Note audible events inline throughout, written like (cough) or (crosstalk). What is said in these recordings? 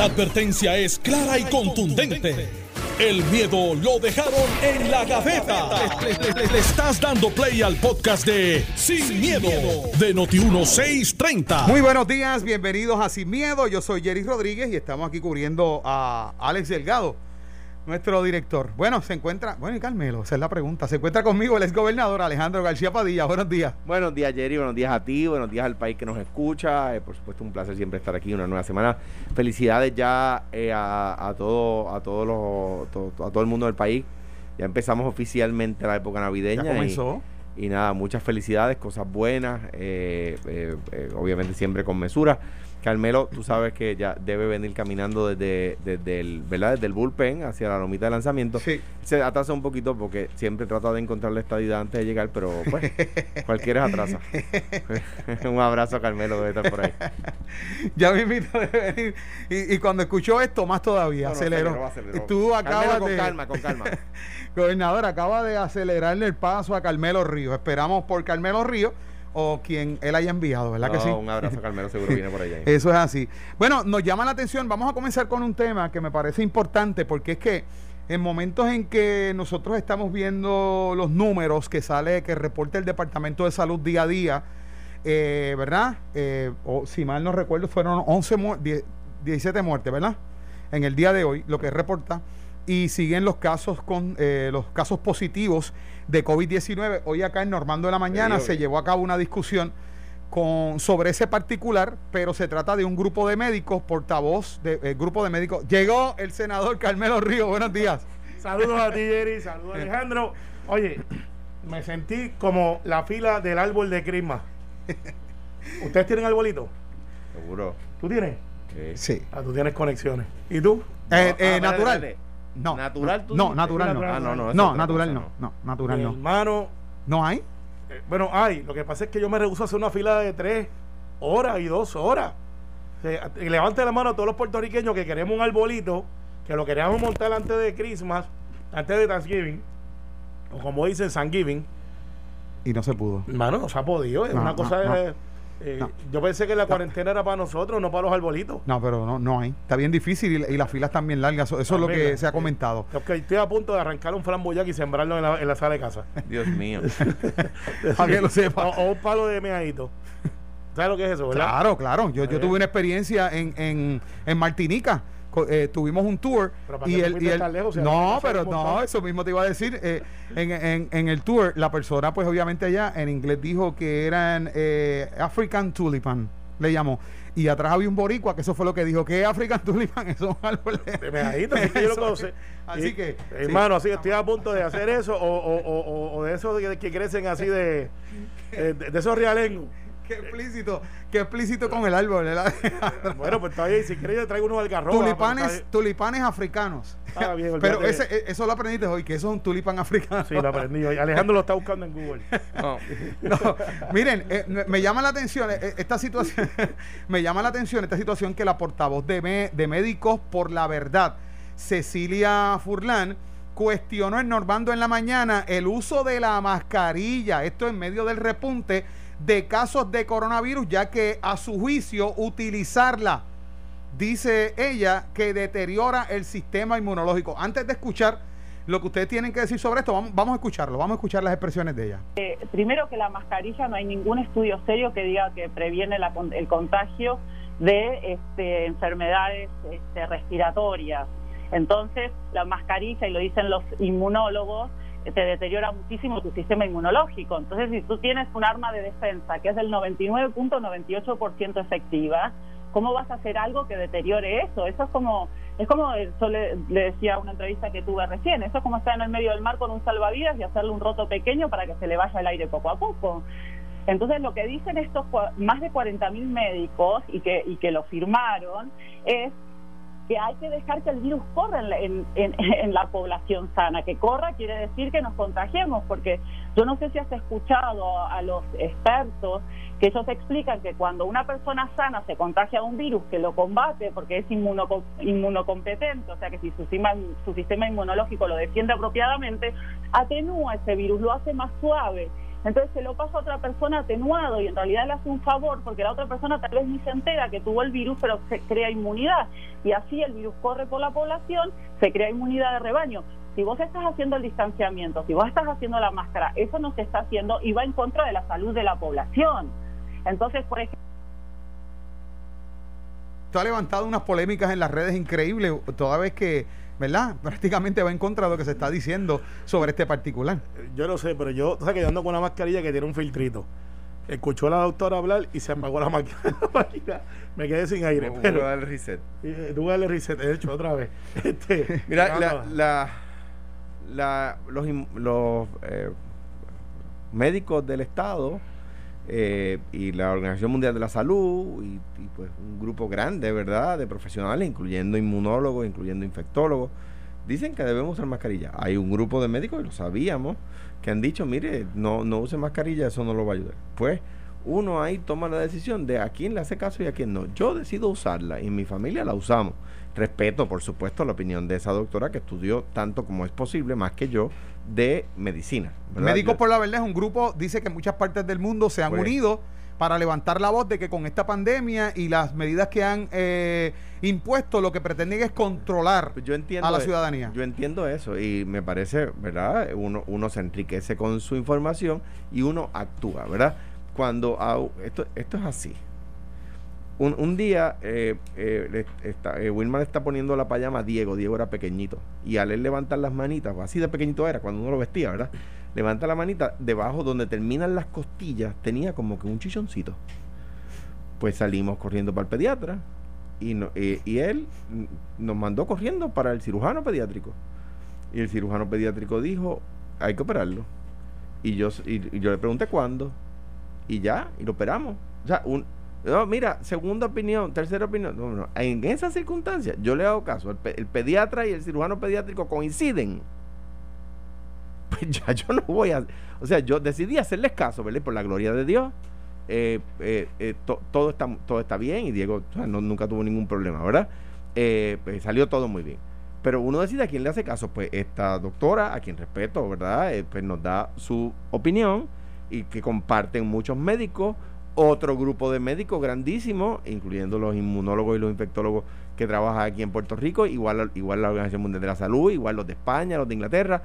La advertencia es clara y contundente. El miedo lo dejaron en la gaveta. Le, estás dando play al podcast de Sin, miedo, de Noti1630. Muy buenos días, bienvenidos a Sin Miedo. Yo soy Jerry Rodríguez y estamos aquí cubriendo a Alex Delgado, nuestro director. Bueno, se encuentra, bueno, y Carmelo, esa es la pregunta. Se encuentra conmigo el exgobernador Alejandro García Padilla. Buenos días. Buenos días, Jerry. Buenos días a ti. Buenos días al país que nos escucha. Eh, por supuesto, un placer siempre estar aquí una nueva semana. Felicidades ya eh, a, a, todo, a, todos los, to- a todo el mundo del país. Ya empezamos oficialmente la época navideña. Ya comenzó. Y, y nada, muchas felicidades, cosas buenas. eh, eh, eh, obviamente siempre con mesura. Carmelo, tú sabes que ya debe venir caminando desde, desde el, ¿verdad? Desde el bullpen hacia la lomita de lanzamiento. Sí. Se atrasa un poquito porque siempre trata de encontrar la estadidad antes de llegar, pero pues (laughs) cualquiera atrasa. (laughs) un abrazo a Carmelo, debe estar por ahí. (laughs) Ya me invito a venir. Y, y cuando escuchó esto, más todavía, No, no, aceleró. aceleró, Tú acabas Carmelo, con de. calma, con calma. Gobernador, acaba de acelerarle el paso a Carmelo Ríos. Esperamos por Carmelo Ríos o quien él haya enviado, ¿verdad que sí? Un abrazo Carmelo, seguro (laughs) viene por allá. Eso es así. Bueno, nos llama la atención. Vamos a comenzar con un tema que me parece importante porque es que en momentos en que nosotros estamos viendo los números que sale, que reporta el Departamento de Salud día a día, eh, ¿verdad? Eh, o si mal no recuerdo, fueron 11 mu- 10 17 muertes, ¿verdad? En el día de hoy, lo que reporta. Y siguen los casos con eh, los casos positivos de COVID-19. Hoy acá en Normando de la Mañana Sí, se llevó a cabo una discusión con, sobre ese particular, pero se trata de un grupo de médicos, portavoz del grupo de médicos. Llegó el senador Carmelo Río, buenos días. Saludos a ti, Jerry. Saludos, Alejandro. Oye, me sentí como la fila del árbol de Crisma. (laughs) ¿Ustedes tienen arbolito? Seguro. ¿Tú tienes? Sí. Ah, tú tienes conexiones. ¿Y tú? Eh, No, eh, ah, natural. No. ¿Natural tú No, natural no. Natural, Ah, no, natural no. No, natural no. hermano. ¿No hay? eh, bueno, hay. Lo que pasa es que yo me rehuso a hacer una fila de tres horas y dos horas. O sea, y levante la mano a todos los puertorriqueños que queremos un arbolito, que lo queríamos montar antes de Christmas, antes de Thanksgiving, o como dicen, Thanksgiving. Y no se pudo. Hermano, no se ha podido. Es No, una no, cosa. no. de- eh, No. Yo pensé que la cuarentena era para nosotros, no para los arbolitos. No, pero no, no hay. Está bien difícil y, y las filas están bien largas. Eso, eso es lo que También, se ha eh, comentado. Ok, estoy a punto de arrancar un flamboyac y sembrarlo en la, en la sala de casa. (laughs) Dios mío. (laughs) Para que lo sepa. O, o un palo de meadito. ¿Sabes lo que es eso, verdad? Claro, claro. Yo, yo tuve una experiencia en, en, en Martinica. Eh, tuvimos un tour Pero ¿para y el, y el- lejos? Si no pero no eso mismo te iba a decir eh, en, en, en el tour la persona pues obviamente allá en inglés dijo que eran eh, African tulipan le llamó y atrás había un boricua que eso fue lo que dijo que African tulipan (laughs) eso es un árbol de- De meadito, así que yo lo así Y, que sí. Hermano, así que estoy a punto de hacer eso o, o, o, o- de esos que, que crecen así de, de, de esos realengos. Qué explícito qué explícito con el árbol ¿verdad? (laughs) Bueno, pues está bien. Si quieres, yo traigo unos algarrobas. tulipanes tulipanes africanos Ah, bien, (laughs) pero ese, e, eso lo aprendiste hoy que eso es un tulipán africano Sí, lo aprendí hoy. Alejandro lo está buscando en Google. (laughs) No. No, miren, eh, me- me llama la atención eh, esta situación, me llama la atención esta situación que la portavoz de, me- de Médicos por la Verdad, Cecilia Furlan, cuestionó en Normando en la mañana el uso de la mascarilla, esto en medio del repunte de casos de coronavirus, ya que a su juicio utilizarla, dice ella, que deteriora el sistema inmunológico. Antes de escuchar lo que ustedes tienen que decir sobre esto, vamos, vamos a escucharlo, vamos a escuchar las expresiones de ella. Eh, primero que la mascarilla no hay ningún estudio serio que diga que previene la el contagio de este, enfermedades este, respiratorias. Entonces, la mascarilla, y lo dicen los inmunólogos, te deteriora muchísimo tu sistema inmunológico. Entonces, si tú tienes un arma de defensa que es del 99.98% efectiva, ¿cómo vas a hacer algo que deteriore eso? Eso es como, es como eso le, le decía a una entrevista que tuve recién, eso es como estar en el medio del mar con un salvavidas y hacerle un roto pequeño para que se le vaya el aire poco a poco. Entonces lo que dicen estos más de 40.000 médicos y que, y que lo firmaron es que hay que dejar que el virus corra en la, en, en- (laughs) en la población sana. Que corra quiere decir que nos contagiemos, porque yo no sé si has escuchado a los expertos que ellos explican que cuando una persona sana se contagia de un virus que lo combate porque es inmunoco- inmunocompetente, o sea que si su sistema, su sistema inmunológico lo defiende apropiadamente, atenúa ese virus, lo hace más suave. Entonces se lo pasa a otra persona atenuado y en realidad le hace un favor porque la otra persona tal vez ni se entera que tuvo el virus, pero se crea inmunidad. y así el virus corre por la población, se crea inmunidad de rebaño. Si vos estás haciendo el distanciamiento, si vos estás haciendo la máscara, eso no se está haciendo y va en contra de la salud de la población. Entonces, por ejemplo, Esto ha levantado unas polémicas en las redes increíbles, toda vez que, ¿verdad? (laughs) Prácticamente va en contra de lo que se está diciendo sobre este particular. Yo no sé, pero yo, o sea, que yo ando con una mascarilla que tiene un filtrito. Escuchó a la doctora hablar y se apagó la (laughs) máquina. Me quedé sin aire. Vamos Pero, a darle reset. (laughs) eh, tú dale reset, he hecho otra vez. Este, Mira, la, la- la- los, los eh, médicos del Estado eh, y la Organización Mundial de la Salud y, pues un grupo grande, ¿verdad?, de profesionales, incluyendo inmunólogos, incluyendo infectólogos, dicen que debemos usar mascarilla. Hay un grupo de médicos, y lo sabíamos, que han dicho, mire, no, no use mascarilla, eso no lo va a ayudar. Pues uno ahí toma la decisión de a quién le hace caso y a quién no. Yo decido usarla y mi familia la usamos. Respeto, por supuesto, la opinión de esa doctora que estudió tanto como es posible, más que yo, de medicina. ¿verdad? Médicos por la Verdad es un grupo, dice que en muchas partes del mundo se han Pues- unido para levantar la voz de que con esta pandemia y las medidas que han eh, impuesto, lo que pretenden es controlar Pues yo entiendo a la e- ciudadanía. Yo entiendo eso y me parece, ¿verdad? Uno, uno se enriquece con su información y uno actúa, ¿verdad? Cuando au- esto, esto es así. Un, un día eh, eh, está, eh, está poniendo la payama a Diego, Diego era pequeñito, y al él levantar las manitas, así de pequeñito era cuando uno lo vestía, ¿verdad? Levanta la manita, debajo donde terminan las costillas tenía como que un chichoncito. Pues salimos corriendo para el pediatra y, no- eh, y él nos mandó corriendo para el cirujano pediátrico. Y el cirujano pediátrico dijo, hay que operarlo. Y yo, y, y yo le pregunté cuándo. Y ya, y lo operamos. O sea, un, no, mira, segunda opinión, tercera opinión. No, no. En esas circunstancias, yo le hago caso. El, pe- el pediatra y el cirujano pediátrico coinciden. (laughs) Pues ya yo no voy a. O sea, yo decidí hacerles caso, ¿verdad? Por la gloria de Dios. eh, eh, eh, to- todo, está, todo está bien y Diego no- nunca tuvo ningún problema, ¿verdad? Pues salió todo muy bien. Pero uno decide a quién le hace caso. Pues esta doctora, a quien respeto, ¿verdad? Pues nos da su opinión y que comparten muchos médicos. Otro grupo de médicos grandísimo, incluyendo los inmunólogos y los infectólogos que trabajan aquí en Puerto Rico, igual, igual la Organización Mundial de la Salud, igual los de España, los de Inglaterra,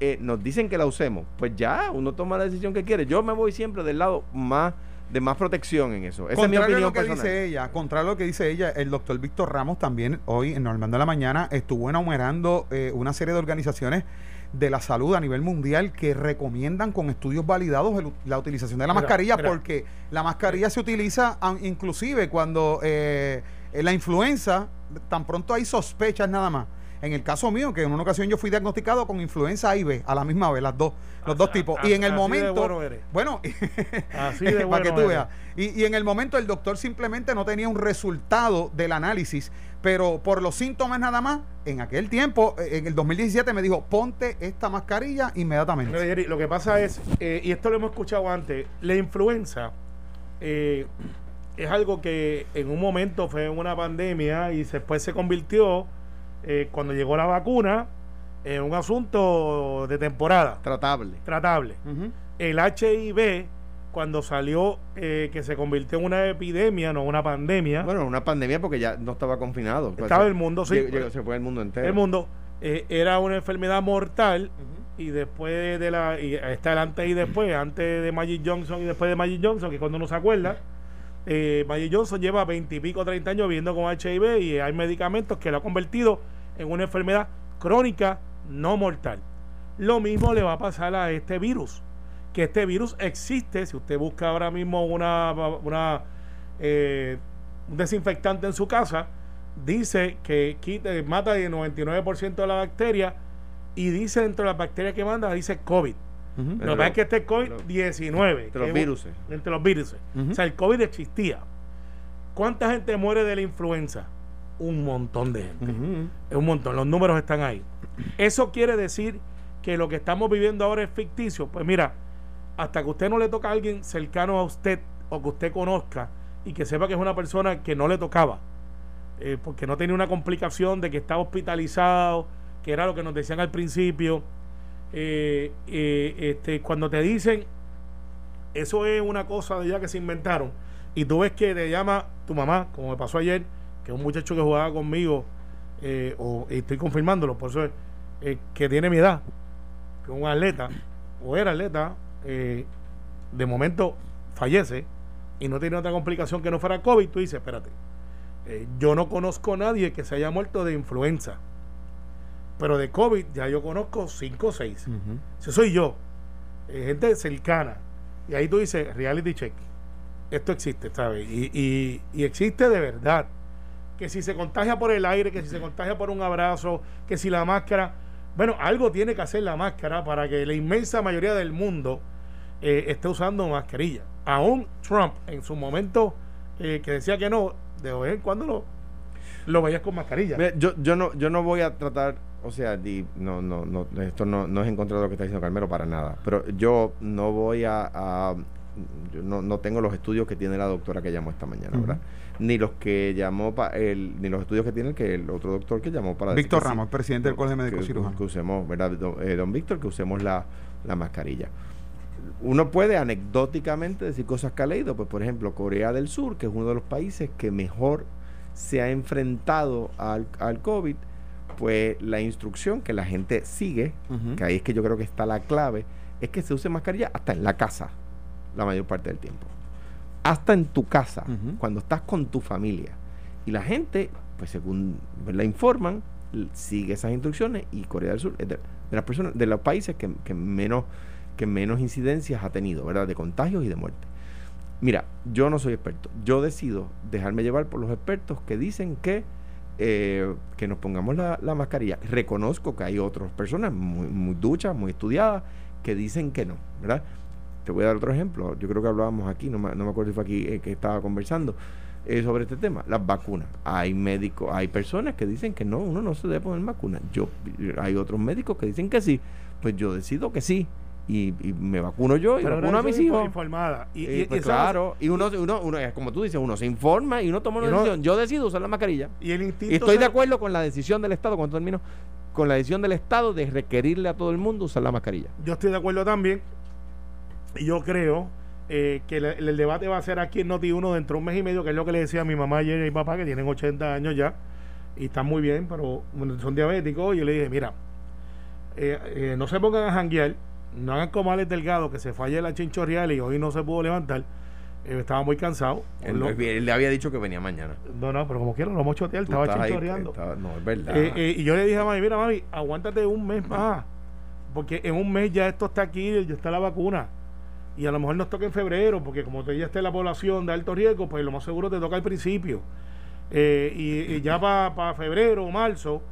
eh, nos dicen que la usemos. Pues ya, uno toma la decisión que quiere. Yo me voy siempre del lado más de más protección en eso. Esa es mi Contrario a opinión lo que personal. dice ella, contrario a lo que dice ella, el doctor Víctor Ramos también hoy en Normando de la Mañana estuvo enumerando eh, una serie de organizaciones de la salud a nivel mundial que recomiendan con estudios validados el- la utilización de la mascarilla porque la mascarilla se utiliza inclusive cuando eh, la influenza tan pronto hay sospechas nada más. En el caso mío, que en una ocasión yo fui diagnosticado con influenza A y B a la misma vez, las dos, los dos Así- tipos. Y en el momento, bueno eres. bueno, (laughs) Así (laughs) de para bueno que tú veas. Y, y en el momento el doctor simplemente no tenía un resultado del análisis, pero por los síntomas nada más, en aquel tiempo, eh, en el 2017 me dijo, ponte esta mascarilla inmediatamente. Jerry, lo que pasa es, eh, y esto lo hemos escuchado antes, la influenza eh, es algo que en un momento fue una pandemia y después se convirtió, eh, cuando llegó la vacuna, en un asunto de temporada, Tratable. tratable. El HIV, cuando salió, eh, que se convirtió en una epidemia, no una pandemia, Bueno, una pandemia porque ya no estaba confinado. Pues, estaba se- el mundo, sí, llegó- llegó- se fue el mundo entero. el mundo, eh, era una enfermedad mortal y después de la y está el antes y después antes de Magic Johnson y después de Magic Johnson que cuando uno se acuerda eh, Magic Johnson lleva veintipico 30 años viviendo con HIV y hay medicamentos que lo ha convertido en una enfermedad crónica no mortal. Lo mismo le va a pasar a este virus que este virus existe si usted busca ahora mismo una, una eh, un desinfectante en su casa dice que quita, mata el 99% de la bacteria y dice dentro de las bacterias que manda, dice COVID. Ujú. Lo que pasa es que este es de COVID-19. que los virus. Entre los virus. O sea, el COVID existía. ¿Cuánta gente muere de la influenza? Un montón de gente. Es un montón. Los números están ahí. Eso quiere decir que lo que estamos viviendo ahora es ficticio. Pues mira, hasta que usted no le toca a alguien cercano a usted o que usted conozca y que sepa que es una persona que no le tocaba, eh, porque no tenía una complicación de que estaba hospitalizado, que era lo que nos decían al principio. eh, eh, este, cuando te dicen, eso es una cosa de ya que se inventaron, y tú ves que te llama tu mamá, como me pasó ayer, que un muchacho que jugaba conmigo, o estoy confirmándolo, por eso es, que tiene mi edad, que es un atleta, o era atleta, eh, de momento fallece y no tiene otra complicación que no fuera COVID, tú dices, espérate, eh, yo no conozco a nadie que se haya muerto de influenza, pero de COVID ya yo conozco 5 o 6. Ese soy yo, eh, gente cercana. Y ahí tú dices, reality check. Esto existe, ¿sabes? Y, y, y existe de verdad. Que si se contagia por el aire, que si se contagia por un abrazo, que si la máscara. Bueno, algo tiene que hacer la máscara para que la inmensa mayoría del mundo eh, esté usando mascarilla. Aún Trump, en su momento eh, que decía que no, de vez en cuando lo, lo veías con mascarilla. Mira, yo, yo no yo no voy a tratar, o sea, di- no, no, no, esto no, no es en contra de lo que está diciendo Carmelo para nada, pero yo no voy a, a- yo no, no tengo los estudios que tiene la doctora que llamó esta mañana. ¿verdad? Ni los que llamó pa- el, ni los estudios que tiene el que el otro doctor que llamó para decir Víctor sí. Ramos, presidente del Colegio que, Cirujanos. que usemos, ¿verdad? Don, eh, don Víctor, que usemos la, la mascarilla. Uno puede anecdóticamente decir cosas que ha leído, pues por ejemplo, Corea del Sur, que es uno de los países que mejor se ha enfrentado al, al COVID, pues la instrucción que la gente sigue, que ahí es que yo creo que está la clave, es que se use mascarilla hasta en la casa, la mayor parte del tiempo. Hasta en tu casa, cuando estás con tu familia. Y la gente, pues según la informan, sigue esas instrucciones y Corea del Sur es de, de las personas, de los países que, que menos, que menos incidencias ha tenido, ¿verdad? De contagios y de muerte. Mira, yo no soy experto. Yo decido dejarme llevar por los expertos que dicen que, eh, que nos pongamos la, la mascarilla. Reconozco que hay otras personas muy, muy duchas, muy estudiadas, que dicen que no, ¿verdad? Te voy a dar otro ejemplo. Yo creo que hablábamos aquí, no me, no me acuerdo si fue aquí eh, que estaba conversando eh, sobre este tema. Las vacunas. Hay médicos, hay personas que dicen que no, uno no se debe poner vacuna. Yo, hay otros médicos que dicen que sí. Pues yo decido que sí. Y, y me vacuno yo y Pero vacuno a mis hijos. informada. Y, Y, y- y pues eso- claro, y uno, uno, uno, como tú dices, uno se informa y uno toma una Y uno- decisión. Yo decido usar la mascarilla. y el instinto Y estoy de acuerdo con la decisión del Estado, cuando termino, con la decisión del Estado de requerirle a todo el mundo usar la mascarilla. Yo estoy de acuerdo también. Y yo creo eh, que el, el debate va a ser aquí en Noti1 dentro de un mes y medio, que es lo que le decía a mi mamá ayer y a mi papá, que tienen 80 años ya y están muy bien, pero bueno, son diabéticos. Y yo le dije, mira, eh, eh, no se pongan a janguear, no hagan como Alex Delgado, que se falla la chinchorreal y hoy no se pudo levantar. Eh, estaba muy cansado. Él, Lo- él le había dicho que venía mañana. no, no, pero como quiera, lo hemos choteado, estaba chinchorreando. estaba- no, es verdad. Eh, eh, y yo le dije a mami, mira mami, aguántate un mes más, porque en un mes ya esto está aquí, ya está la vacuna. Y a lo mejor nos toca en febrero, porque como te ya está en la población de alto riesgo, pues lo más seguro te toca al principio. Y, y ya para febrero o marzo,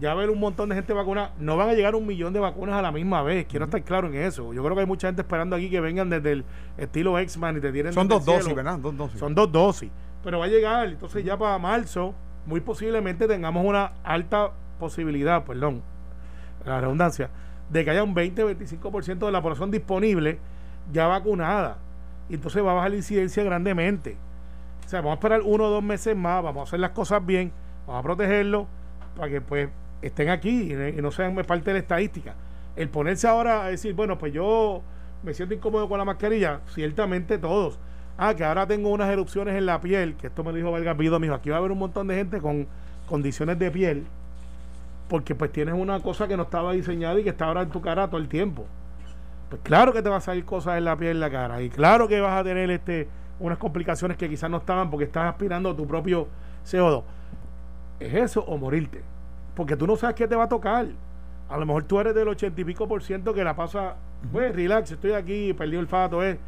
ya ver un montón de gente vacunada. No van a llegar un millón de vacunas a la misma vez, quiero estar claro en eso. Yo creo que hay mucha gente esperando aquí que vengan desde el estilo X-Man y te tienen Son dos dosis. ¿verdad? Dos dosis. Son dos dosis. Pero va a llegar, entonces ya para marzo, muy posiblemente tengamos una alta posibilidad, perdón, la redundancia, de que haya un 20-25% de la población disponible ya vacunada. Y entonces va a bajar la incidencia grandemente. O sea, vamos a esperar uno o dos meses más, vamos a hacer las cosas bien, vamos a protegerlos para que pues estén aquí y, no- sean parte de la estadística. El ponerse ahora a decir, bueno, pues yo me siento incómodo con la mascarilla, ciertamente todos. Ah, que ahora tengo unas erupciones en la piel, que esto me dijo Valga Pido, me dijo, aquí va a haber un montón de gente con condiciones de piel, porque pues tienes una cosa que no estaba diseñada y que está ahora en tu cara todo el tiempo. Pues claro que te va a salir cosas en la piel, en la cara, y claro que vas a tener este unas complicaciones que quizás no estaban porque estás aspirando a tu propio CO2. ¿Es eso o morirte? Porque tú no sabes qué te va a tocar. A lo mejor tú eres del ochenta y pico por ciento que la pasa, pues relax, estoy aquí, perdí el fato, eh.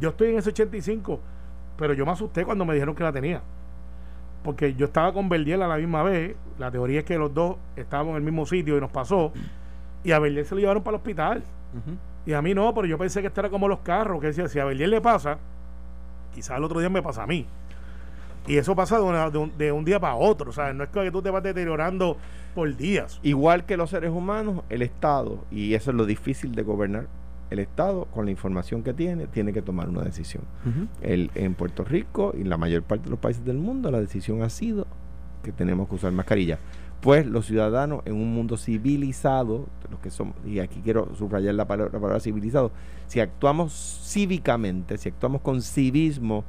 Yo estoy en ese 85, pero yo me asusté cuando me dijeron que la tenía. Porque yo estaba con Verdiel a la misma vez. La teoría es que los dos estábamos en el mismo sitio y nos pasó. Y a Verdiel se lo llevaron para el hospital. Y a mí no, pero yo pensé que esto era como los carros, que decía, si a Berlín le pasa, quizás el otro día me pasa a mí. Y eso pasa de, una- de un, de un día para otro, o sea, no es que tú te vas deteriorando por días. Igual que los seres humanos, el Estado, y eso es lo difícil de gobernar, el Estado, con la información que tiene, tiene que tomar una decisión. El, en Puerto Rico y en la mayor parte de los países del mundo, la decisión ha sido que tenemos que usar mascarilla. Pues los ciudadanos en un mundo civilizado, los que somos, y aquí quiero subrayar la palabra, la palabra civilizado, si actuamos cívicamente, si actuamos con civismo,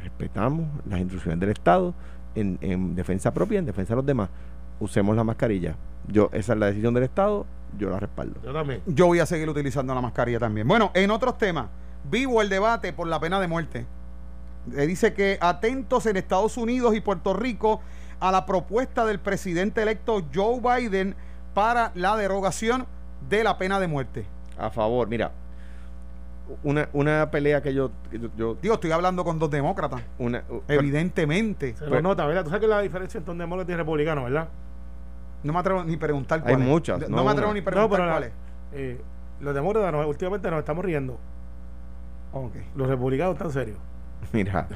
respetamos las instrucciones del Estado en, en defensa propia, en defensa de los demás, usemos la mascarilla. Yo, esa es la decisión del Estado, yo la respaldo. Yo también. Yo voy a seguir utilizando la mascarilla también. Bueno, en otros temas, vivo el debate por la pena de muerte. Eh, dice que atentos en Estados Unidos y Puerto Rico a la propuesta del presidente electo Joe Biden para la derogación de la pena de muerte. A favor, mira, una, una pelea que yo, yo, yo- Digo, estoy hablando con dos demócratas, una, evidentemente. Se lo Pues- nota, ¿verdad? Tú sabes que la diferencia entre un demócrata y republicano, ¿verdad? No me atrevo ni a preguntar Hay cuál es. muchas, No, no me atrevo una. ni a preguntar No, la- es. Eh, los demócratas nos- últimamente nos estamos riendo. Ok. Los republicanos están serios. (laughs) mira,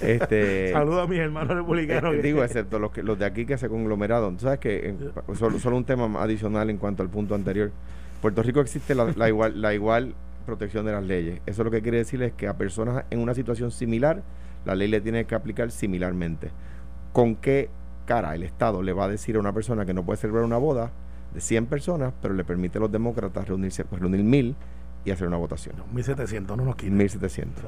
este... (laughs) Saludos a mis hermanos republicanos. Eh, digo, excepto los, que, los de aquí que se conglomeraron. Tú sabes que, (laughs) solo, solo un tema adicional en cuanto al punto anterior. Puerto Rico existe la, la igual, la igual protección de las leyes. Eso lo que quiere decir es que a personas en una situación similar, la ley le tiene que aplicar similarmente. ¿Con qué cara el Estado le va a decir a una persona que no puede celebrar una boda de 100 personas, pero le permite a los demócratas reunirse, pues reunir mil y hacer una votación? 1700, no nos quiten. 1700.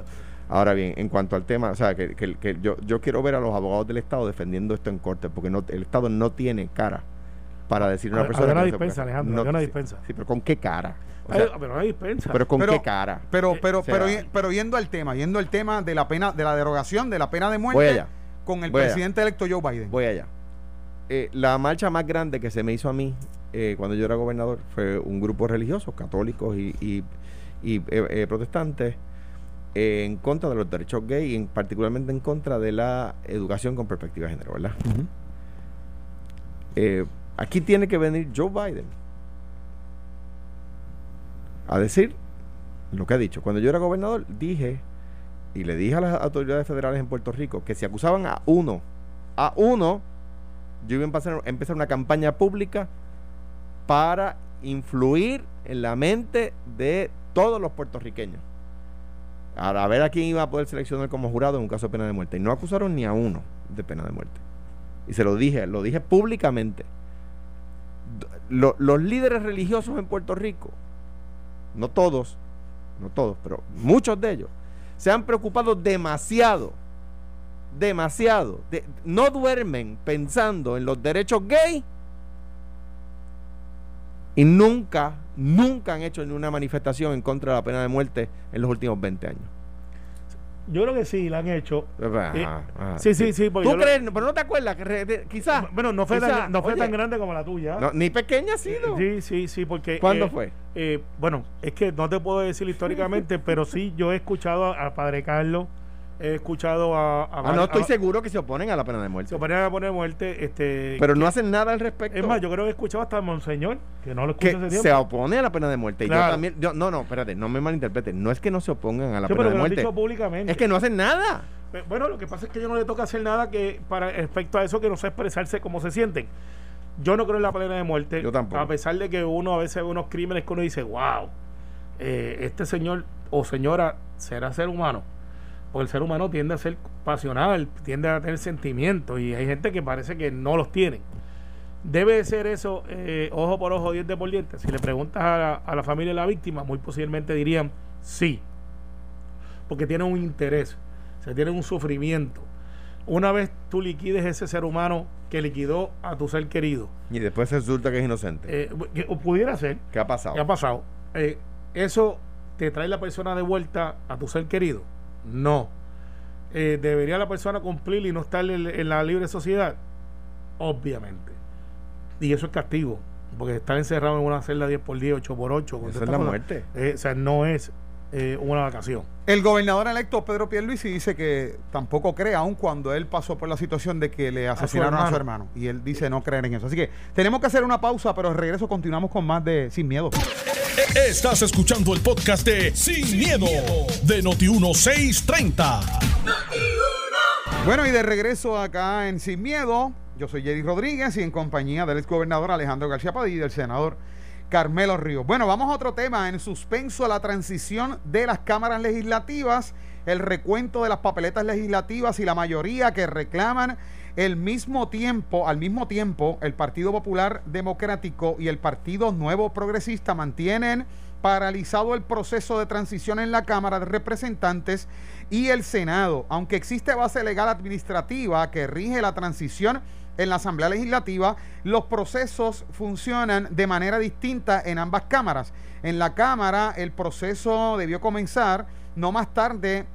Ahora bien, en cuanto al tema, o sea, que, que- que yo, yo quiero ver a los abogados del Estado defendiendo esto en corte, porque no, el Estado no tiene cara para decir a una Había- persona. había una dispensa, Alejandro, no- había una dispensa. Sí, pero ¿con qué cara? O sea, pero no hay dispensa. pero ¿con Pero- qué cara? Pero, pero, o sea- pero, pero yendo al tema, yendo al tema de la pena, de la derogación de la pena de muerte Voy allá. Con el Voy allá. presidente electo Joe Biden. Voy allá. Eh, la marcha más grande que se me hizo a mí eh, cuando yo era gobernador fue un grupo religioso, católicos y, y- y, eh, eh, protestantes, eh, en contra de los derechos gay y en, particularmente en contra de la educación con perspectiva de género, ¿verdad? Aquí tiene que venir Joe Biden a decir lo que ha dicho. Cuando yo era gobernador, dije y le dije a las autoridades federales en Puerto Rico que si acusaban a uno, a uno, yo iba a empezar, una campaña pública para influir en la mente de todos los puertorriqueños. A ver a quién iba a poder seleccionar como jurado en un caso de pena de muerte. Y no acusaron ni a uno de pena de muerte. Y se lo dije, lo dije públicamente. Los líderes religiosos en Puerto Rico, no todos, no todos, pero muchos de ellos, se han preocupado demasiado, demasiado. de- no duermen pensando en los derechos gay y nunca, nunca han hecho ni una manifestación en contra de la pena de muerte en los últimos 20 años. Yo creo que sí, la han hecho. Ajá, Eh, ajá. sí, sí, sí. porque ¿Tú yo lo- crees? Pero no te acuerdas que re- de- quizás. Bueno, no fue, quizás, tan, no fue oye, tan grande como la tuya. no, ni pequeña ha sido. Sí, sí, sí, porque... ¿Cuándo eh, fue? eh, bueno, es que no te puedo decir históricamente, pero sí, yo he escuchado a, a Padre Carlos, he escuchado a... a Ah, no, estoy a- seguro que se oponen a la pena de muerte. Se ponían a poner muerte, este... Pero que- no hacen nada al respecto. Es más, yo creo que he escuchado hasta a Monseñor, que no lo que se opone a la pena de muerte. Y yo Claro. también. yo- no, no, espérate, no me malinterpreten. No es que no se opongan a la Sí, pena pero de lo han muerte. dicho públicamente. Es que no hacen nada. Bueno, lo que pasa es que yo no le toca hacer nada que para respecto a eso que no sé expresarse cómo se sienten. Yo no creo en la pena de muerte. Yo tampoco. A pesar de que uno a veces ve unos crímenes que uno dice, wow, eh, este señor o señora será ser humano. Porque el ser humano tiende a ser pasional, tiende a tener sentimientos y hay gente que parece que no los tienen. Debe de ser eso eh, ojo por ojo, diente por diente. Si le preguntas a la, a la familia de la víctima, muy posiblemente dirían sí porque tienen un interés, se tienen un sufrimiento. Una vez tú liquides ese ser humano que liquidó a tu ser querido, Y después resulta que es inocente. eh, que- o pudiera ser, ¿Qué ha pasado? ¿qué ha pasado? Eh, ¿Eso te trae la persona de vuelta a tu ser querido? No. Eh, ¿Debería la persona cumplir y no estar en, en la libre sociedad? Obviamente. Y eso es castigo, porque estar encerrado en una celda 10 por 10, 8 por 8 con Eso todas es la muerte. eh, o sea, no es eh, una vacación. El gobernador electo Pedro Pierluisi dice que tampoco cree, aun cuando él pasó por la situación de que le asesinaron a su hermano. Y él dice no creer en eso. Así que tenemos que hacer una pausa, pero al regreso continuamos con más de Sin Miedo. Estás escuchando el podcast de Sin, miedo, de Noti1630. Bueno, y de regreso acá en Sin Miedo, yo soy Jerry Rodríguez y en compañía del ex gobernador Alejandro García Padilla y del senador Carmelo Ríos. Bueno, vamos a otro tema, en suspenso a la transición de las cámaras legislativas, el recuento de las papeletas legislativas y la mayoría que reclaman el mismo tiempo, al mismo tiempo, el Partido Popular Democrático y el Partido Nuevo Progresista mantienen paralizado el proceso de transición en la Cámara de Representantes y el Senado. Aunque existe base legal administrativa que rige la transición en la Asamblea Legislativa, los procesos funcionan de manera distinta en ambas cámaras. En la Cámara el proceso debió comenzar no más tarde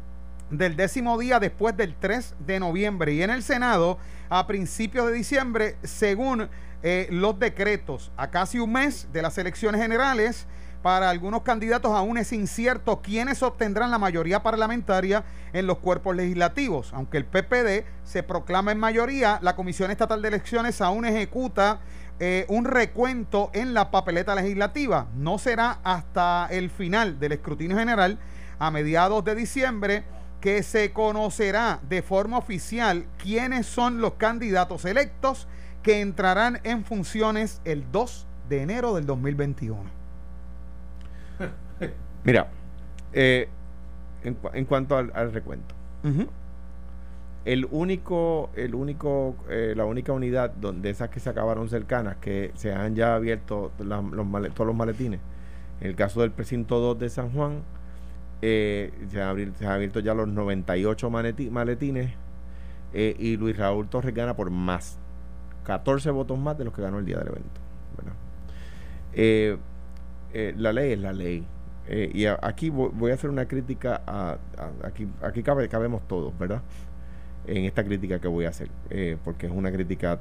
del décimo día después del 3 de noviembre y en el Senado a principios de diciembre según eh, los decretos. A casi un mes de las elecciones generales, para algunos candidatos aún es incierto quiénes obtendrán la mayoría parlamentaria en los cuerpos legislativos. Aunque el PPD se proclama en mayoría, la Comisión Estatal de Elecciones aún ejecuta eh, un recuento en la papeleta legislativa. No será hasta el final del escrutinio general, a mediados de diciembre, que se conocerá de forma oficial quiénes son los candidatos electos que entrarán en funciones el 2 de enero del 2021. (laughs) Mira, eh, en, cuanto al, recuento, el único, el único, eh, la única unidad donde esas que se acabaron cercanas, que se han ya abierto los todos los maletines, en el caso del precinto 2 de San Juan, eh, se, han abierto, ya los 98 maletines y Luis Raúl Torres gana por más 14 votos más de los que ganó el día del evento. Eh, eh, la ley es la ley. Eh, y aquí voy, a hacer una crítica a, aquí, aquí cabe, cabemos todos, ¿verdad? En esta crítica que voy a hacer, porque es una crítica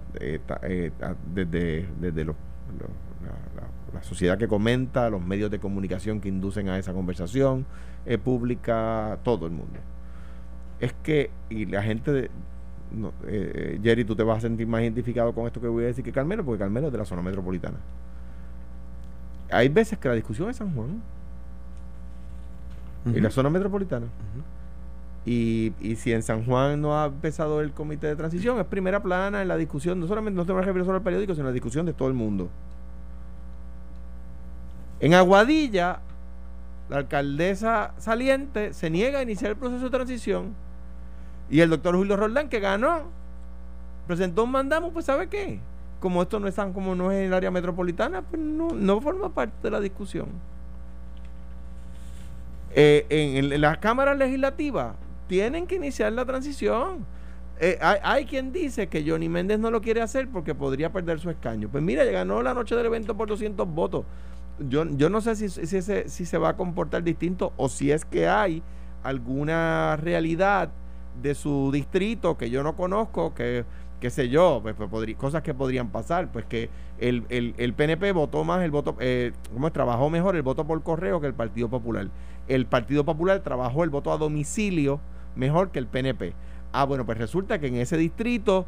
desde, desde la, la, sociedad que comenta, los medios de comunicación que inducen a esa conversación pública, todo el mundo. Es que, y la gente de, no, eh, Jerry, tú te vas a sentir más identificado con esto que voy a decir que Carmelo, porque Carmelo es de la zona metropolitana. Hay veces que la discusión es San Juan, en la zona metropolitana. y, y, si en San Juan no ha empezado el comité de transición, es primera plana en la discusión, no solamente no se me refiero solo al periódico, sino en la discusión de todo el mundo. En Aguadilla, la alcaldesa saliente se niega a iniciar el proceso de transición y el doctor Julio Roldán, que ganó, presentó un mandamo, pues ¿sabe qué? Como esto no es tan como no es en el área metropolitana, pues no, no forma parte de la discusión. Eh, en, las cámaras legislativas tienen que iniciar la transición. Eh, hay, quien dice que Johnny Méndez no lo quiere hacer porque podría perder su escaño. Pues mira, ganó la noche del evento por 200 votos. Yo, yo no sé si, si, si se va a comportar distinto o si es que hay alguna realidad de su distrito que yo no conozco, que qué sé yo, pues, pues cosas que podrían pasar, pues que el, el, PNP votó más el voto, eh, ¿cómo es? Trabajó mejor el voto por correo que el Partido Popular. El Partido Popular trabajó el voto a domicilio mejor que el PNP. Ah, bueno, pues resulta que en ese distrito,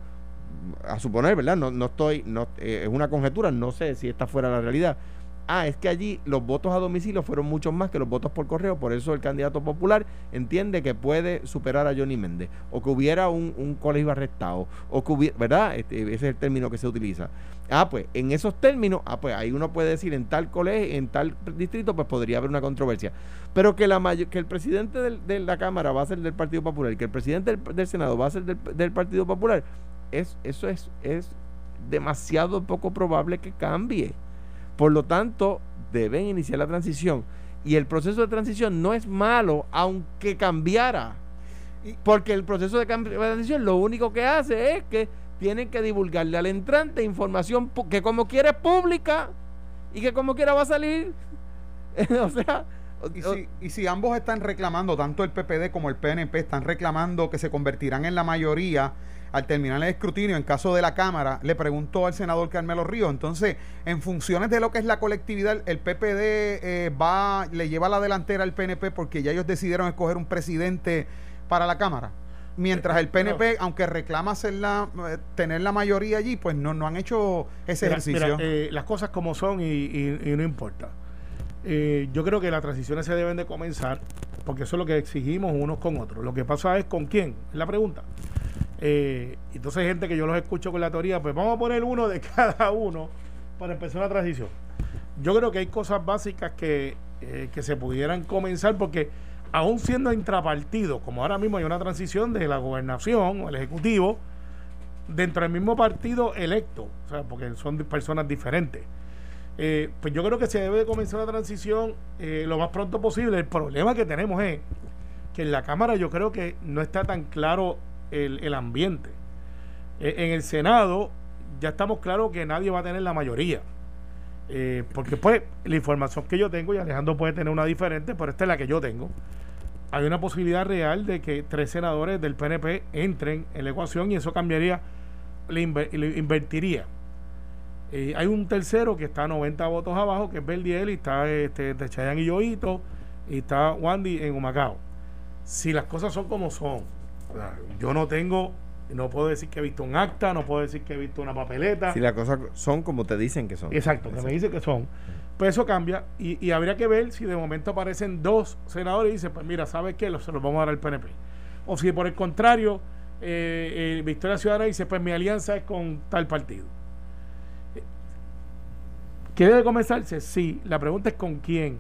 a suponer, ¿verdad? No, no estoy, no, eh, es una conjetura, no sé si esta fuera la realidad ah, es que allí los votos a domicilio fueron muchos más que los votos por correo, por eso el candidato popular entiende que puede superar a Johnny Méndez, o que hubiera un, colegio arrestado, o que hubiera, ¿verdad? Este, ese es el término que se utiliza. Ah, pues en esos términos, ah, pues ahí uno puede decir en tal colegio, en tal distrito, pues podría haber una controversia. Pero que, la que el presidente de la Cámara va a ser del Partido Popular que el presidente del, Senado va a ser del, Partido Popular, es, eso es, es demasiado poco probable que cambie. Por lo tanto, deben iniciar la transición. Y el proceso de transición no es malo, aunque cambiara. Porque el proceso de transición lo único que hace es que tienen que divulgarle al entrante información que como quiere es pública y que como quiera va a salir. (laughs) o sea, y si, y si, ambos están reclamando, tanto el PPD como el PNP están reclamando que se convertirán en la mayoría al terminar el escrutinio, en caso de la Cámara, le preguntó al senador Carmelo Río. Entonces, en funciones de lo que es la colectividad, el PPD eh, va, le lleva la delantera al PNP porque ya ellos decidieron escoger un presidente para la Cámara. Mientras el PNP, aunque reclama la, eh, tener la mayoría allí, pues no, no han hecho ese ejercicio. Eh, las cosas como son y, no importa. yo creo que las transiciones se deben de comenzar porque eso es lo que exigimos unos con otros. Lo que pasa es con quién, es la pregunta. Eh, entonces gente que yo los escucho con la teoría, pues vamos a poner uno de (laughs) cada uno para empezar una transición. Yo creo que hay cosas básicas que, eh, que se pudieran comenzar porque aún siendo intrapartido, como ahora mismo hay una transición de la gobernación o el ejecutivo, dentro del mismo partido electo, o sea, porque son personas diferentes. Eh, pues yo creo que se debe de comenzar la transición eh, lo más pronto posible. El problema que tenemos es que en la Cámara yo creo que no está tan claro el, el ambiente. Eh, en el Senado ya estamos claros que nadie va a tener la mayoría. Eh, porque pues la información que yo tengo, y Alejandro puede tener una diferente, pero esta es la que yo tengo, hay una posibilidad real de que tres senadores del PNP entren en la ecuación y eso cambiaría, le, inver- invertiría. Eh, hay un tercero que está a 90 votos abajo, que es Verdiel, y está este, de Chayanne y Yoito, y está Wandy en Humacao. Si las cosas son como son, yo no tengo, no puedo decir que he visto un acta, no puedo decir que he visto una papeleta. Si las cosas son como te dicen que son. Exacto, que me dice que son. Pues eso cambia y, y habría que ver si de momento aparecen dos senadores y dice, pues mira, ¿sabes qué? Los- Se los vamos a dar al PNP. O si por el contrario, eh, eh, Victoria Ciudadana dice, pues mi alianza es con tal partido. Eh, ¿Qué debe comenzarse? Sí, la pregunta es con quién.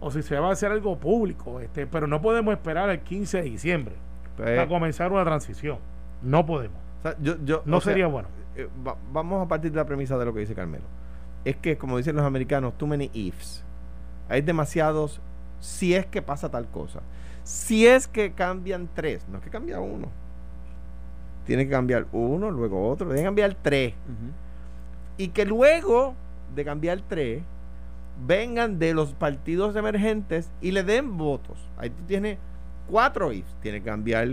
O si se va a hacer algo público, este, pero no podemos esperar al 15 de diciembre Pues, para comenzar una transición. No podemos. o sea, yo- yo- No sea, sería bueno. eh, va- vamos a partir de la premisa de lo que dice Carmelo. Es que, como dicen los americanos, too many ifs. Hay demasiados si es que pasa tal cosa. Si es que cambian tres, no es que cambia uno. Tiene que cambiar uno, luego otro, tiene que cambiar tres. Y que luego de cambiar tres, vengan de los partidos emergentes y le den votos. Ahí tú tienes cuatro ifs. Tiene que cambiar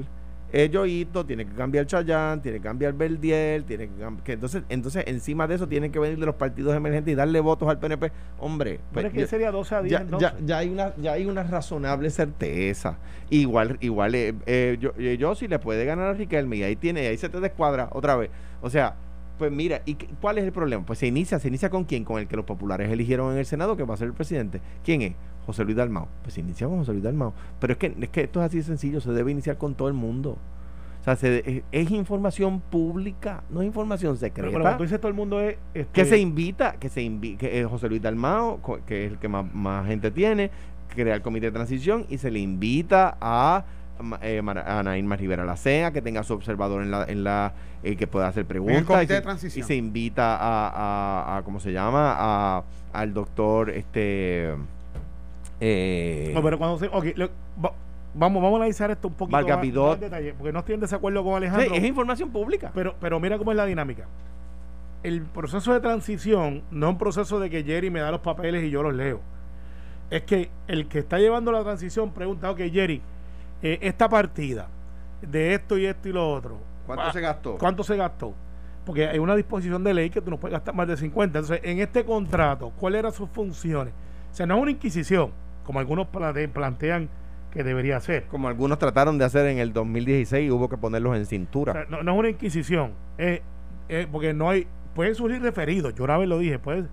Yoito, tiene que cambiar Chayán, tiene que cambiar Verdiel, tiene que, cam- que entonces, entonces encima de eso tienen que venir de los partidos emergentes y darle votos al PNP. Hombre, Pero pues, es que ya- sería 12 a 10 ya, entonces. ya, ya hay una ya hay una razonable certeza igual igual eh, eh, yo, eh, yo sí le puede ganar a Riquelme y ahí tiene ahí se te descuadra otra vez o sea pues mira y cuál es el problema pues se inicia se inicia con quién con el que los populares eligieron en el senado que va a ser el presidente quién es José Luis Dalmau pues inicia con José Luis Dalmau pero es que es que esto es así de sencillo se debe iniciar con todo el mundo o sea, se- es, es información pública, no es información Pero, secreta pero cuando tú dices todo el mundo es... este, que se invita, que se invi que eh, José Luis Dalmao, que es el que más, más gente tiene, crea el comité de transición y se le invita a eh, Mara- a Anaín Mar Rivera Lacea, que tenga su observador en la, en la eh, que pueda hacer preguntas. comité y se, de transición. Y se invita a, a, a- ¿cómo se llama? A, al doctor, este... Eh, No, pero cuando se, ok, lo- va- vamos, vamos a analizar esto un poquito más, más en detalle, porque no estoy en desacuerdo con sí, Alejandro. es información pública. pero, pero mira cómo es la dinámica. El proceso de transición no es un proceso de que Jerry me da los papeles y yo los leo. Es que el que está llevando la transición pregunta, ok, Jerry, eh, esta partida de esto y esto y lo otro. ¿Cuánto ah, se gastó? ¿Cuánto se gastó? Porque hay una disposición de ley que tú no puedes gastar más de 50. Entonces, en este contrato, ¿cuáles eran sus funciones? O sea, no es una inquisición, como algunos plante- plantean que debería ser. Como algunos trataron de hacer en el 2016 y hubo que ponerlos en O cintura. sea, no, no es una inquisición, es, es porque no hay, pueden surgir referidos, yo una vez lo dije, pues,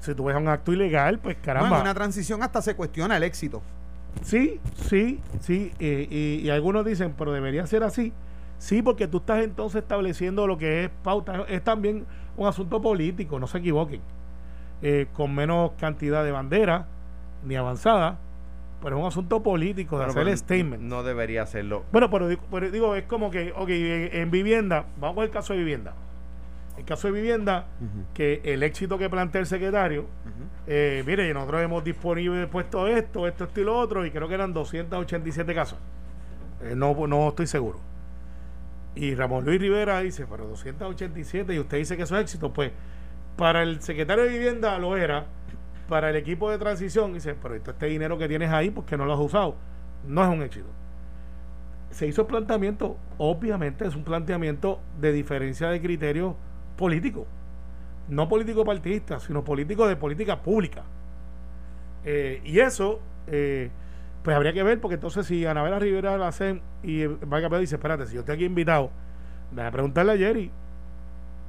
si tú ves un acto ilegal, pues caramba. en una transición hasta se cuestiona el éxito. Sí, sí, sí, eh, y, y algunos dicen, pero debería ser así. Sí, porque tú estás entonces estableciendo lo que es pauta. Es también un asunto político, no se equivoquen. Eh, con menos cantidad de banderas, ni avanzada, pero es un asunto político de Bueno, hacer pero statement. No debería hacerlo. Bueno, pero, digo- pero digo, es como que, ok, en, en vivienda, vamos al caso de vivienda. El caso de vivienda, que el éxito que plantea el secretario, eh, mire, nosotros hemos disponible puesto esto, esto, esto y lo otro, y creo que eran 287 casos. Eh, no, no estoy seguro. Y Ramón Luis Rivera dice, pero 287, y usted dice que eso es éxito, pues para el secretario de vivienda lo era, para el equipo de transición, dice, pero esto- este dinero que tienes ahí, ¿por qué no lo has usado? No es un éxito. Se hizo el planteamiento, obviamente es un planteamiento de diferencia de criterio político, no político partidista, sino político de política pública. Eh, y eso, eh, pues habría que ver, porque entonces si Anabela Rivera la hacen y Vargas Vidot dice, espérate, si yo estoy aquí invitado, déjame preguntarle a Jerry,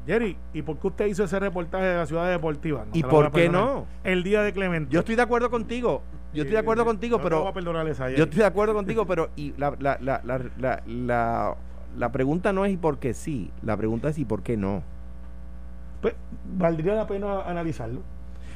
Jerry, ¿y por qué usted hizo ese reportaje de la ciudad deportiva? No ¿Y por qué no? El día de Clemente. Yo estoy de acuerdo contigo. Yo estoy de acuerdo contigo, no pero a esa, yo estoy de acuerdo contigo, pero y la, la, la, la, la, la, la pregunta no es y por qué sí, la pregunta es y por qué no. Pues, valdría la pena analizarlo.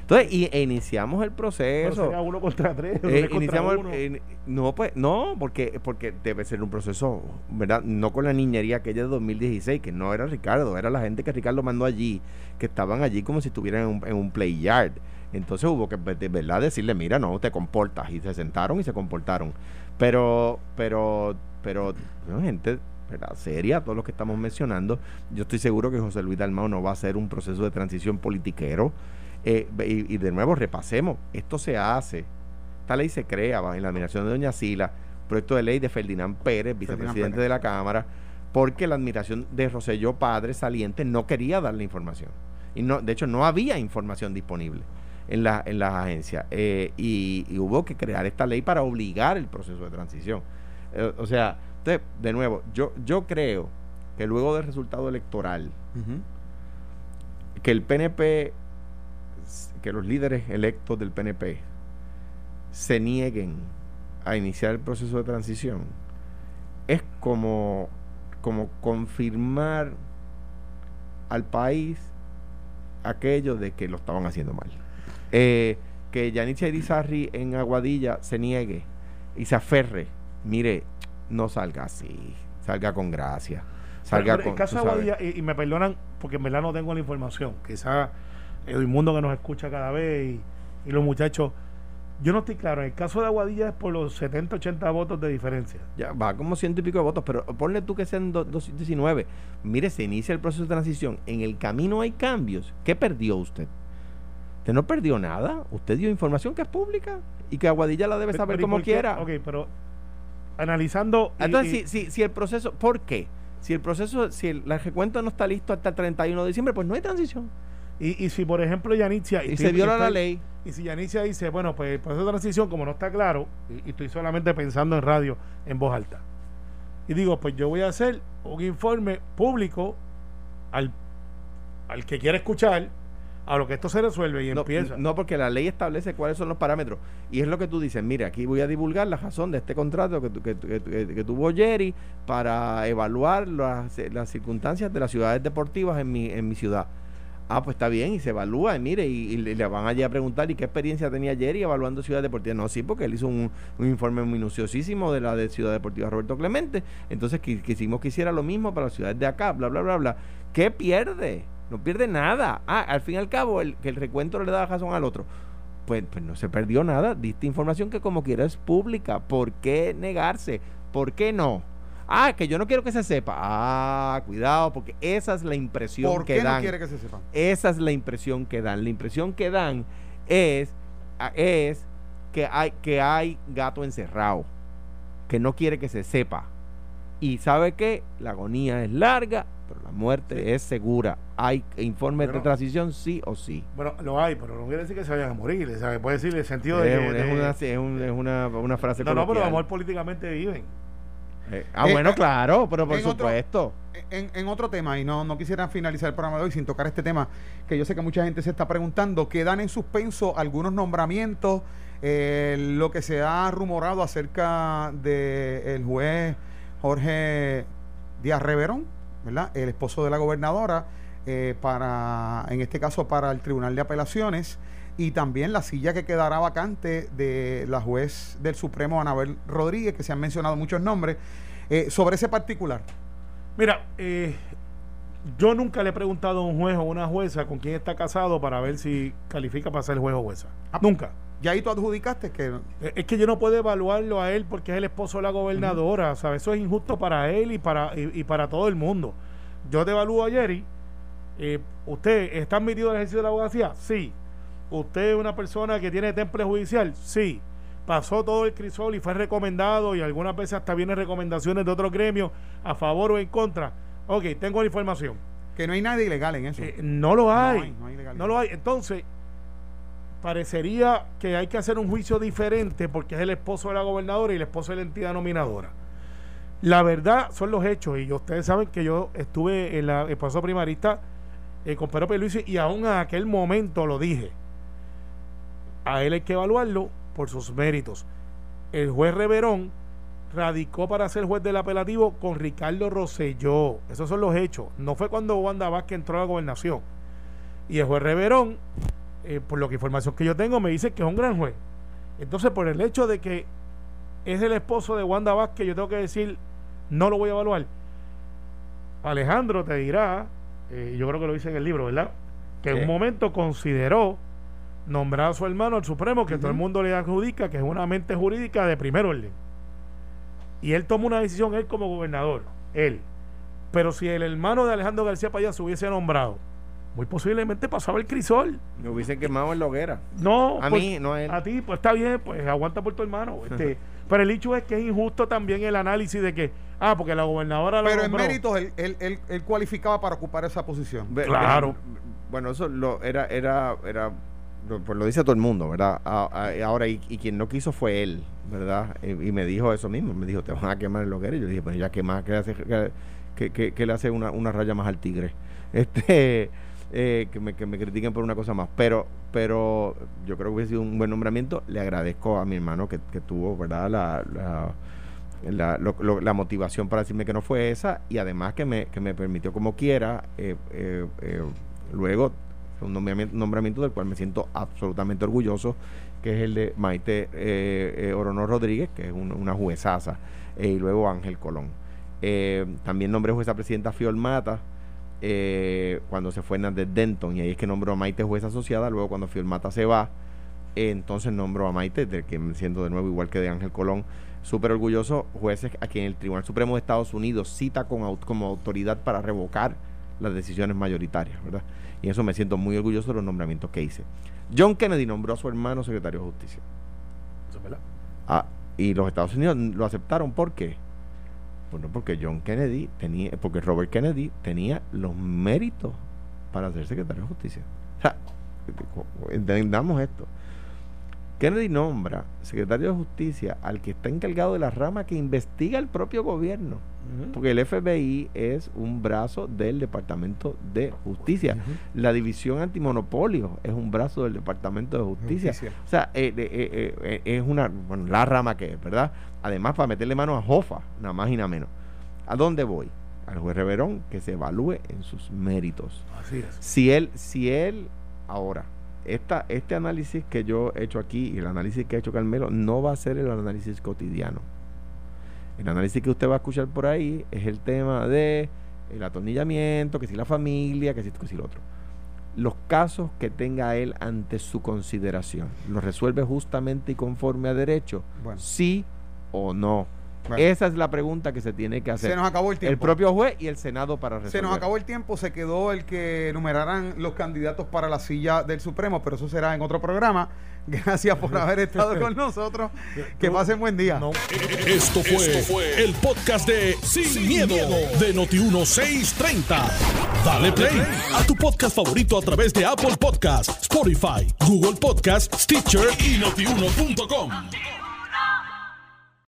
Entonces, y, e iniciamos el Pero proceso. sería uno contra tres, Eh, tres contra iniciamos el- uno. eh, no, pues, no, porque, porque debe ser un proceso, ¿verdad? No con la niñería aquella de 2016, que no era Ricardo, era la gente que Ricardo mandó allí, que estaban allí como si estuvieran en un, en un play yard. Entonces hubo que, de verdad, decirle, mira, no, te comportas. Y se sentaron y se comportaron. Pero, pero, pero, no, gente, ¿verdad? Seria, todos los que estamos mencionando. Yo estoy seguro que José Luis Dalmau no va a hacer un proceso de transición politiquero. Eh, y, y de nuevo, repasemos, esto se hace esta ley se crea en la admiración de Doña Sila, proyecto de ley de Ferdinand Pérez, vicepresidente Pérez. de la Cámara, porque la admiración de Roselló Padre saliente no quería darle información. Y no, de hecho, no había información disponible en, la, en las agencias. Eh, y, y hubo que crear esta ley para obligar el proceso de transición. Eh, o sea, de nuevo, yo, yo creo que luego del resultado electoral, que el PNP, que los líderes electos del PNP se nieguen a iniciar el proceso de transición, es como, como confirmar al país aquello de que lo estaban haciendo mal. Eh, que Yanicha Irizarri en Aguadilla se niegue y se aferre, mire, no salga así, salga con gracia. Salga Pero, pero con, el caso tú de sabes. Aguadilla, y, y me perdonan porque en verdad no tengo la información, quizás el mundo que nos escucha cada vez y, y los muchachos, yo no estoy claro, en el caso de Aguadilla es por los 70, 80 votos de diferencia. Ya va como ciento y pico de votos, pero ponle tú que sean do- 219. Mire, se inicia el proceso de transición. En el camino hay cambios. ¿Qué perdió usted? Usted no perdió nada. Usted dio información que es pública y que Aguadilla la debe Pero- saber pero ¿y como quiera. Ok, pero analizando... Entonces, y- si, si, si el proceso, ¿por qué? Si el proceso, si el, el recuento no está listo hasta el 31 de diciembre, pues no hay transición. Y, y si, por ejemplo, Yanitzia... Y estoy- se viola la ley. Y si Yanitzia dice, bueno, pues el proceso de transición, como no está claro, y, y estoy solamente pensando en radio en voz alta, y digo, pues yo voy a hacer un informe público al, al que quiera escuchar, a lo que esto se resuelve y No, empieza. no, porque la ley establece cuáles son los parámetros. Y es lo que tú dices, mira, aquí voy a divulgar la razón de este contrato que, que, tu- que, tu- que- que tuvo Jerry para evaluar las, las circunstancias de las ciudades deportivas en mi, en mi ciudad. Ah, pues está bien, y se evalúa, y mire, y, y le van allí a preguntar, ¿y qué experiencia tenía Jerry evaluando ciudades deportivas? No, sí, porque él hizo un, informe minuciosísimo de la de Ciudad Deportiva Roberto Clemente. Entonces qui- quisimos que hiciera lo mismo para las ciudades de acá, bla, bla, bla, bla. ¿Qué pierde? No pierde nada. Ah, al fin y al cabo, el, el recuento le da razón al otro. Pues, pues no se perdió nada. Diste información que como quiera es pública. ¿Por qué negarse? ¿Por qué no? Ah, que yo no quiero que se sepa. Ah, cuidado, porque esa es la impresión ¿Por que qué no dan. quiere que se sepa? Esa es la impresión que dan. La impresión que dan es, a- es que, hay, que hay gato encerrado, que no quiere que se sepa. Y sabe que la agonía es larga, pero la muerte Sí. es segura. Hay informes de transición sí o sí. Bueno, lo hay, pero no quiere decir que se vayan a morir. sea, puede decir el sentido de Es, de- es una, es un- es una, una frase no, no, pero coloquial. amor políticamente viven. Eh, ah, Eh, bueno, eh, claro, pero por en otro- supuesto. En, en otro tema, y no, no quisiera finalizar el programa de hoy sin tocar este tema, que yo sé que mucha gente se está preguntando, quedan en suspenso algunos nombramientos, eh, lo que se ha rumorado acerca del juez Jorge Díaz Reverón, ¿verdad? El esposo de la gobernadora, eh, para, en este caso, para el Tribunal de Apelaciones, y también la silla que quedará vacante de la juez del Supremo, Anabel Rodríguez, que se han mencionado muchos nombres, eh, sobre ese particular. Mira, eh, yo nunca le he preguntado a un juez o una jueza con quién está casado para ver si califica para ser juez o jueza. Ah, nunca. Y ahí tú adjudicaste que Eh, Es que yo no puedo evaluarlo a él porque es el esposo de la gobernadora, ¿sabes? Eso es injusto para él y para, y, y para todo el mundo. Yo te evalúo a Jerry. eh, ¿Usted está admitido al ejercicio de la abogacía? Sí. ¿Usted es una persona que tiene temple judicial? Sí. Pasó todo el crisol y fue recomendado y algunas veces hasta vienen recomendaciones de otros gremios a favor o en contra. Ok, tengo la información. que no hay nada ilegal en eso. Eh, no lo hay. No hay, no hay. No lo hay. Entonces, parecería que hay que hacer un juicio diferente porque es el esposo de la gobernadora y el esposo de la entidad nominadora. La verdad son los hechos y ustedes saben que yo estuve en la, el primarista eh, con Pedro Pierluisi y aún a aquel momento lo dije. A él hay que evaluarlo por sus méritos. El juez Reverón radicó para ser juez del apelativo con Ricardo Rosselló. Esos son los hechos. No fue cuando Wanda Vázquez entró a la gobernación. Y el juez Reverón eh, por lo que información que yo tengo, me dice que es un gran juez. Entonces, por el hecho de que es el esposo de Wanda Vázquez, yo tengo que decir, no lo voy a evaluar. Alejandro te dirá, eh, yo creo que lo dice en el libro, ¿verdad? Que en un momento consideró nombrar a su hermano al Supremo, que todo el mundo le adjudica que es una mente jurídica de primer orden. Y él tomó una decisión, él como gobernador, él. Pero si el hermano de Alejandro García Payá se hubiese nombrado, muy posiblemente pasaba el crisol. Me hubiesen quemado en la hoguera. No, A pues, mí, no a él. a ti, pues está bien, pues aguanta por tu hermano. Este, pero el hecho es que es injusto también el análisis de que, ah, porque la gobernadora lo Pero en méritos él, él, él- él cualificaba para ocupar esa posición. Claro. Bueno, eso lo, era, era, era, pues lo dice todo el mundo, ¿verdad? Ahora, y, quien no quiso fue él, ¿verdad? Y, me dijo eso mismo, me dijo, te van a quemar el loguero. Y yo dije, pues ya quema, ¿qué le hace, que, que- le hace una, una raya más al tigre? (laughs) Este, eh, que, me, que me critiquen por una cosa más. Pero, pero yo creo que hubiese sido un buen nombramiento. Le agradezco a mi hermano que, que tuvo, ¿verdad? La, la, la motivación para decirme que no fue esa y además que me, que me permitió como quiera eh, eh, eh, luego un nombramiento, del cual me siento absolutamente orgulloso que es el de Maite eh, eh, Orono Rodríguez que es un- una juezaza eh, y luego Ángel Colón. Eh, también nombré jueza presidenta Fiol Mata cuando se fue Hernández Denton y ahí es que nombró a Maite jueza asociada luego cuando Fiol Mata se va entonces nombro a Maite, del que me siento de nuevo igual que de Ángel Colón, súper orgulloso, jueces a quien el Tribunal Supremo de Estados Unidos cita con, como autoridad para revocar las decisiones mayoritarias, ¿verdad? Y eso me siento muy orgulloso de los nombramientos que hice. John Kennedy nombró a su hermano secretario de Justicia. Eso es verdad. Ah, y los Estados Unidos lo aceptaron, ¿por qué? Bueno, porque John Kennedy tenía, porque Robert Kennedy tenía los méritos para ser secretario de justicia. O sea, entendamos esto. Kennedy nombra secretario de justicia al que está encargado de la rama que investiga el propio gobierno. Porque el FBI es un brazo del Departamento de Justicia. La división antimonopolio es un brazo del Departamento de Justicia. Justicia. O sea, eh, eh, eh, es una, bueno, la rama que es, ¿verdad? Además, para meterle mano a Jofa, nada más y nada menos. ¿A dónde voy? Al juez Reverón que se evalúe en sus méritos. Así es. Si él, si él, ahora, esta, este análisis que yo he hecho aquí y el análisis que ha hecho Carmelo no va a ser el análisis cotidiano. El análisis que usted va a escuchar por ahí es el tema de el atornillamiento, que si la familia, que si que si lo otro. Los casos que tenga él ante su consideración, ¿los resuelve justamente y conforme a derecho? Bueno. ¿Sí o no? Bueno. Esa es la pregunta que se tiene que hacer. Se nos acabó el tiempo. el propio juez y el Senado para resolver. Se nos acabó el tiempo, se quedó el que numeraran los candidatos para la silla del Supremo, pero eso será en otro programa. (laughs) Gracias por haber estado con (laughs) nosotros. Que pasen buen día. No, Esto fue, el podcast de Sin, miedo, de Noti1630. Dale play a tu podcast favorito a través de Apple Podcasts, Spotify, Google Podcasts, Stitcher y notiuno.com.